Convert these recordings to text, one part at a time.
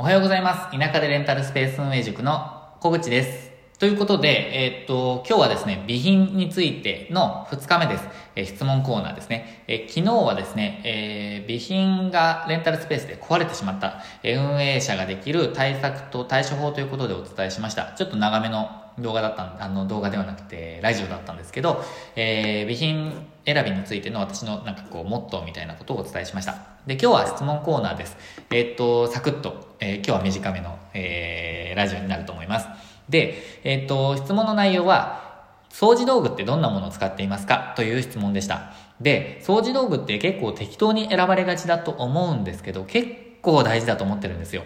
おはようございます。田舎でレンタルスペース運営塾の小口です。ということで、えーっと、今日はですね、備品についての2日目です。えー質問コーナーですね。えー昨日はですね、え備品がレンタルスペースで壊れてしまった、え運営者ができる対策と対処法ということでお伝えしました。ちょっと長めの動画だったんあの動画ではなくてラジオだったんですけど、えー備品選びについての私のなんかこうモットーみたいなことをお伝えしました。で今日は質問コーナーです。えーっとサクッと、えー今日は短めの、えーラジオになると思います。でえーっと質問の内容は掃除道具ってどんなものを使っていますか？という質問でした。で掃除道具って結構適当に選ばれがちだと思うんですけど結構大事だと思ってるんですよ。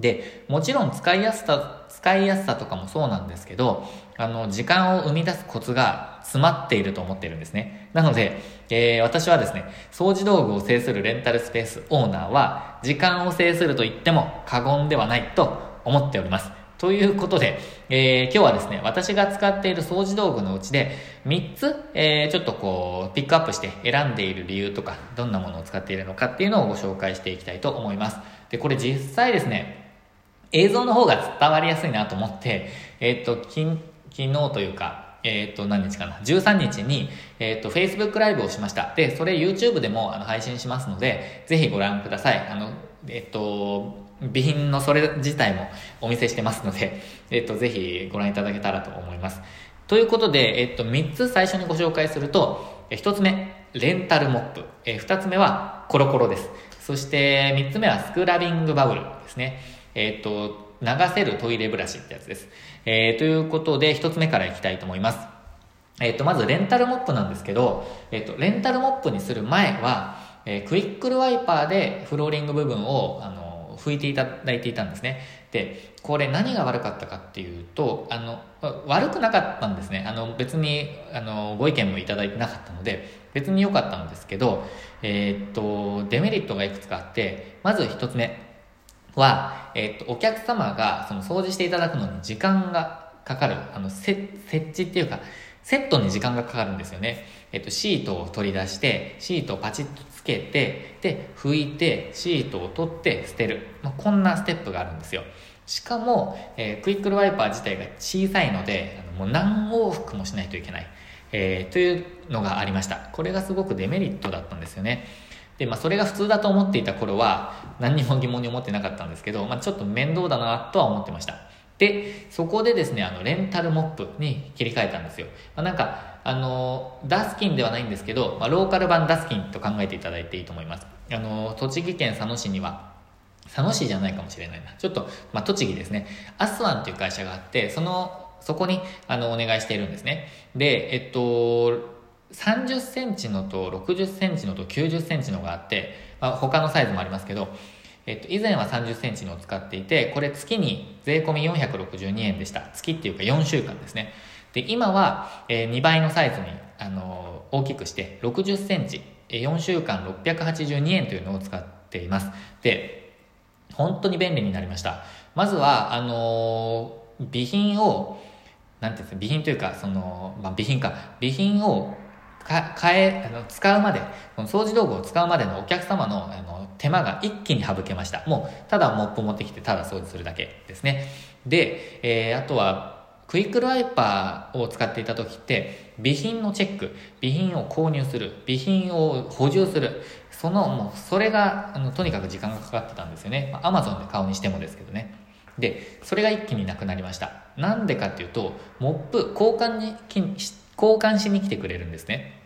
で、もちろん使いやすさ、使いやすさとかもそうなんですけど、あの、時間を生み出すコツが詰まっていると思っているんですね。なので、えー私はですね、掃除道具を制するレンタルスペースオーナーは、時間を制すると言っても過言ではないと思っております。ということで、えー今日はですね、私が使っている掃除道具のうちで、3つ、えーちょっとこう、ピックアップして選んでいる理由とか、どんなものを使っているのかっていうのをご紹介していきたいと思います。で、これ実際ですね、映像の方が伝わりやすいなと思って、えっ、と、きん昨日というか、えっ、と、何日かな ?13 日に、えっ、と、Facebook ライブをしました。で、それ YouTube でもあの配信しますので、ぜひご覧ください。あの、えっ、と、備品のそれ自体もお見せしてますので、えっ、と、ぜひご覧いただけたらと思います。ということで、えっ、と、3つ最初にご紹介すると、1つ目、レンタルモップ。え2つ目はコロコロです。そして3つ目はスクラビングバブルですね。えっ、と、流せるトイレブラシってやつです。えーということで、一つ目からいきたいと思います。えっ、と、まずレンタルモップなんですけど、えっ、と、レンタルモップにする前は、えクイックルワイパーでフローリング部分を、あの、拭いていただいていたんですね。で、これ何が悪かったかっていうと、あの、悪くなかったんですね。あの、別に、あの、ご意見もいただいてなかったので、別に良かったんですけど、えっ、と、デメリットがいくつかあって、まず一つ目。は、えっと、お客様がその掃除していただくのに時間がかかる、あの、設置っていうか、セットに時間がかかるんですよね。えっと、シートを取り出して、シートをパチッとつけて、で、拭いて、シートを取って捨てる。まあ、こんなステップがあるんですよ。しかも、えークイックルワイパー自体が小さいので、あのもう何往復もしないといけない。えーというのがありました。これがすごくデメリットだったんですよね。で、まあ、それが普通だと思っていた頃は、何にも疑問に思ってなかったんですけど、まあ、ちょっと面倒だなとは思ってました。で、そこでですね、あの、レンタルモップに切り替えたんですよ。まあ、なんか、あの、ダスキンではないんですけど、まあ、ローカル版ダスキンと考えていただいていいと思います。あの、栃木県佐野市には、佐野市じゃないかもしれないな。ちょっと、まあ、栃木ですね。アスワンっていう会社があって、その、そこに、あの、お願いしているんですね。で、えっと、30センチのと60センチのと90センチのがあって、まあ、他のサイズもありますけど、えっと、以前は30センチのを使っていて、これ月に税込み462円でした。月っていうか4週間ですね。で、今は、えー2倍のサイズに、あの大きくして60センチ、4週間682円というのを使っています。で、本当に便利になりました。まずは、あの備品を、なんていうんですか、備品というか、その、まあ、備品か、備品をか変え、あの使うまで、この掃除道具を使うまでのお客様のあの手間が一気に省けました。もう、ただモップ持ってきて、ただ掃除するだけですね。で、えーあとは、クイックルワイパーを使っていた時って、備品のチェック、備品を購入する、備品を補充する、その、もう、それが、あの、とにかく時間がかかってたんですよね。まあ、アマゾンで買うにしてもですけどね。で、それが一気になくなりました。なんでかっていうと、モップ、交換に、交換しに来てくれるんですね。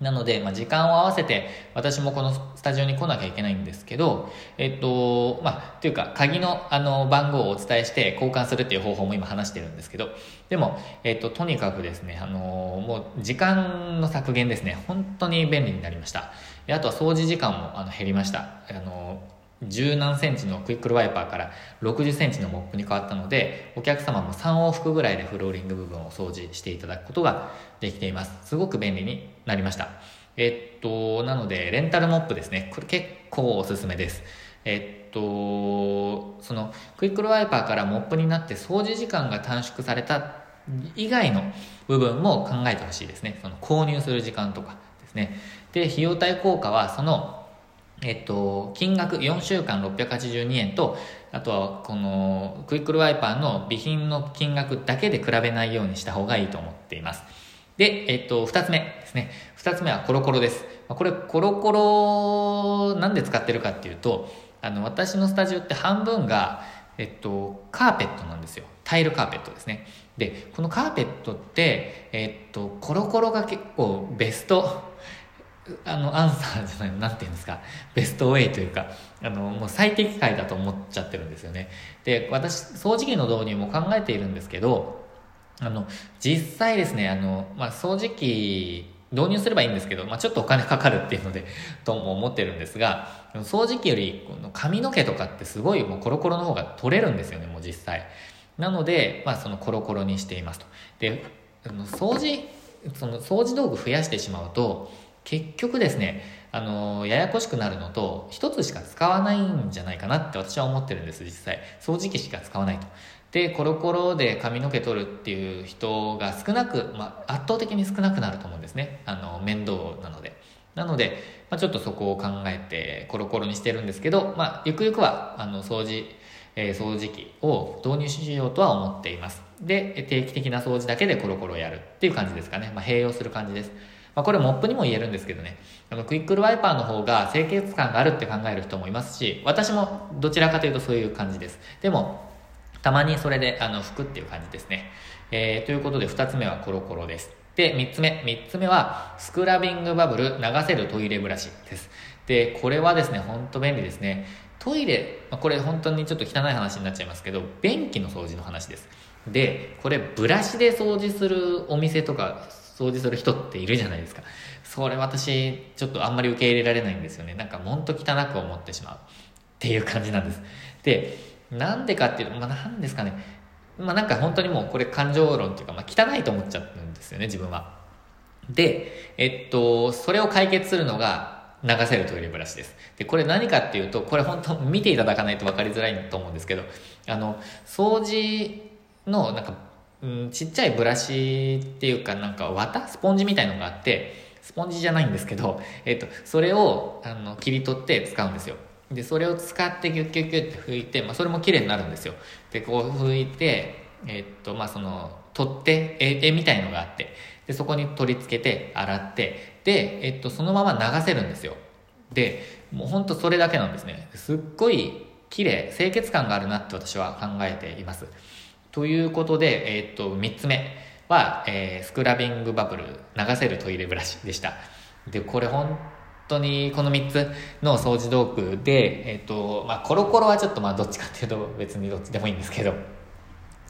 なので、まあ、時間を合わせて、私もこのスタジオに来なきゃいけないんですけど、えっと、まあ、というか、鍵のあの番号をお伝えして交換するっていう方法も今話してるんですけど、でも、えっと、とにかくですね、あの、もう時間の削減ですね、本当に便利になりました。であとは掃除時間もあの減りました。あの、十何センチのクイックルワイパーから60センチのモップに変わったので、お客様も3往復ぐらいでフローリング部分を掃除していただくことができています。すごく便利になりました。えっと、なので、レンタルモップですね。これ結構おすすめです。えっと、その、クイックルワイパーからモップになって掃除時間が短縮された以外の部分も考えてほしいですね。その購入する時間とかですね。で、費用対効果はその、えっと、金額4週間682円と、あとはこのクイックルワイパーの備品の金額だけで比べないようにした方がいいと思っています。で、えっと、二つ目ですね。二つ目はコロコロです。これコロコロなんで使ってるかっていうと、あの、私のスタジオって半分が、えっと、カーペットなんですよ。タイルカーペットですね。で、このカーペットって、えっと、コロコロが結構ベスト、あの、アンサーじゃない、なんていうんですか、ベストウェイというか、あの、もう最適解だと思っちゃってるんですよね。で、私、掃除機の導入も考えているんですけど、あの、実際ですね、あの、まあ、掃除機、導入すればいいんですけど、まあ、ちょっとお金かかるっていうので、とも思ってるんですが、掃除機より、この髪の毛とかってすごいもうコロコロの方が取れるんですよね、もう実際。なので、まあ、そのコロコロにしていますと。で、あの掃除、その掃除道具増やしてしまうと、結局ですね、あの、ややこしくなるのと、一つしか使わないんじゃないかなって私は思ってるんです、実際。掃除機しか使わないと。で、コロコロで髪の毛取るっていう人が少なく、まあ、圧倒的に少なくなると思うんですね。あの、面倒なので。なので、まあ、ちょっとそこを考えてコロコロにしてるんですけど、まあ、ゆくゆくは、あの、掃除、えー、掃除機を導入しようとは思っています。で、定期的な掃除だけでコロコロやるっていう感じですかね。まあ、併用する感じです。まあ、これモップにも言えるんですけどね、あのクイックルワイパーの方が清潔感があるって考える人もいますし、私もどちらかというとそういう感じです。でも、たまにそれであの拭くっていう感じですね。えー、ということで2つ目はコロコロです。で、3つ目。3つ目は、スクラビングバブル流せるトイレブラシです。で、これはですね、ほんと便利ですね。トイレ、ま、これ本当にちょっと汚い話になっちゃいますけど、便器の掃除の話です。で、これブラシで掃除するお店とか掃除する人っているじゃないですか。それ私、ちょっとあんまり受け入れられないんですよね。なんかほんと汚く思ってしまう。っていう感じなんです。で、なんでかっていうと、まあなんですかね。まあなんか本当にもうこれ感情論っていうか、まあ汚いと思っちゃうんですよね、自分は。で、えっと、それを解決するのが流せるトイレブラシです。で、これ何かっていうと、これ本当見ていただかないと分かりづらいと思うんですけど、あの、掃除のなんかうん、ちっちゃいブラシっていうかなんか綿？スポンジみたいのがあってスポンジじゃないんですけど、えっと、それをあの切り取って使うんですよ。でそれを使ってギュッギュッギュッって拭いて、まあ、それも綺麗になるんですよ。でこう拭いてえっとまあその取って絵絵みたいのがあってでそこに取り付けて洗ってで、えっと、そのまま流せるんですよ。でもうほんとそれだけなんですね。すっごい綺麗清潔感があるなって私は考えています。ということで、えー、っと、3つ目は、えー、スクラビングバブル流せるトイレブラシでした。で、これ本当にこの3つの掃除道具で、えっ、と、まあ、コロコロはちょっとまあどっちかっていうと別にどっちでもいいんですけど、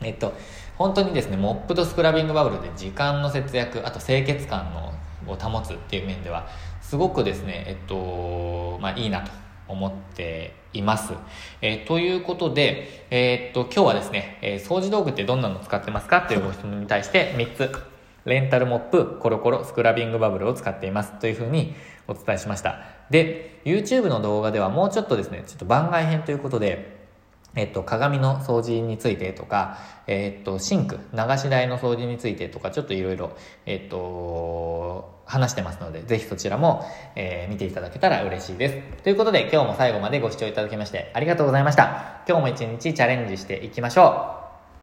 えっと、本当にですね、モップとスクラビングバブルで時間の節約、あと清潔感のを保つっていう面では、すごくですね、えっと、まあいいなと思っています。えー、ということで、えー、っと、今日はですね、えー、掃除道具ってどんなの使ってますか？というご質問に対して3つ、レンタルモップ、コロコロ、スクラビングバブルを使っていますというふうにお伝えしました。で、YouTube の動画ではもうちょっとですね、ちょっと番外編ということで、えっと、鏡の掃除についてとか、えっと、シンク、流し台の掃除についてとか、ちょっといろいろ、えっと、話してますので、ぜひそちらも、えー、見ていただけたら嬉しいです。ということで、今日も最後までご視聴いただきましてありがとうございました。今日も一日チャレンジしていきましょう。